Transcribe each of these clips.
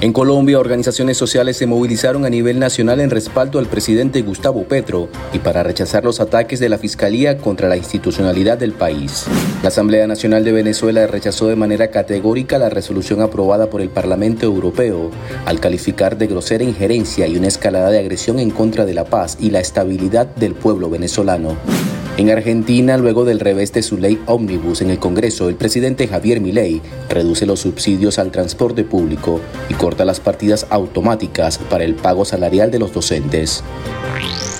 En Colombia, organizaciones sociales se movilizaron a nivel nacional en respaldo al presidente Gustavo Petro y para rechazar los ataques de la Fiscalía contra la institucionalidad del país. La Asamblea Nacional de Venezuela rechazó de manera categórica la resolución aprobada por el Parlamento Europeo al calificar de grosera injerencia y una escalada de agresión en contra de la paz y la estabilidad del pueblo venezolano. En Argentina, luego del revés de su ley ómnibus en el Congreso, el presidente Javier Milei reduce los subsidios al transporte público y corta las partidas automáticas para el pago salarial de los docentes.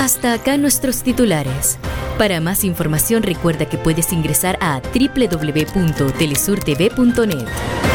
Hasta acá nuestros titulares. Para más información recuerda que puedes ingresar a www.telesurtv.net.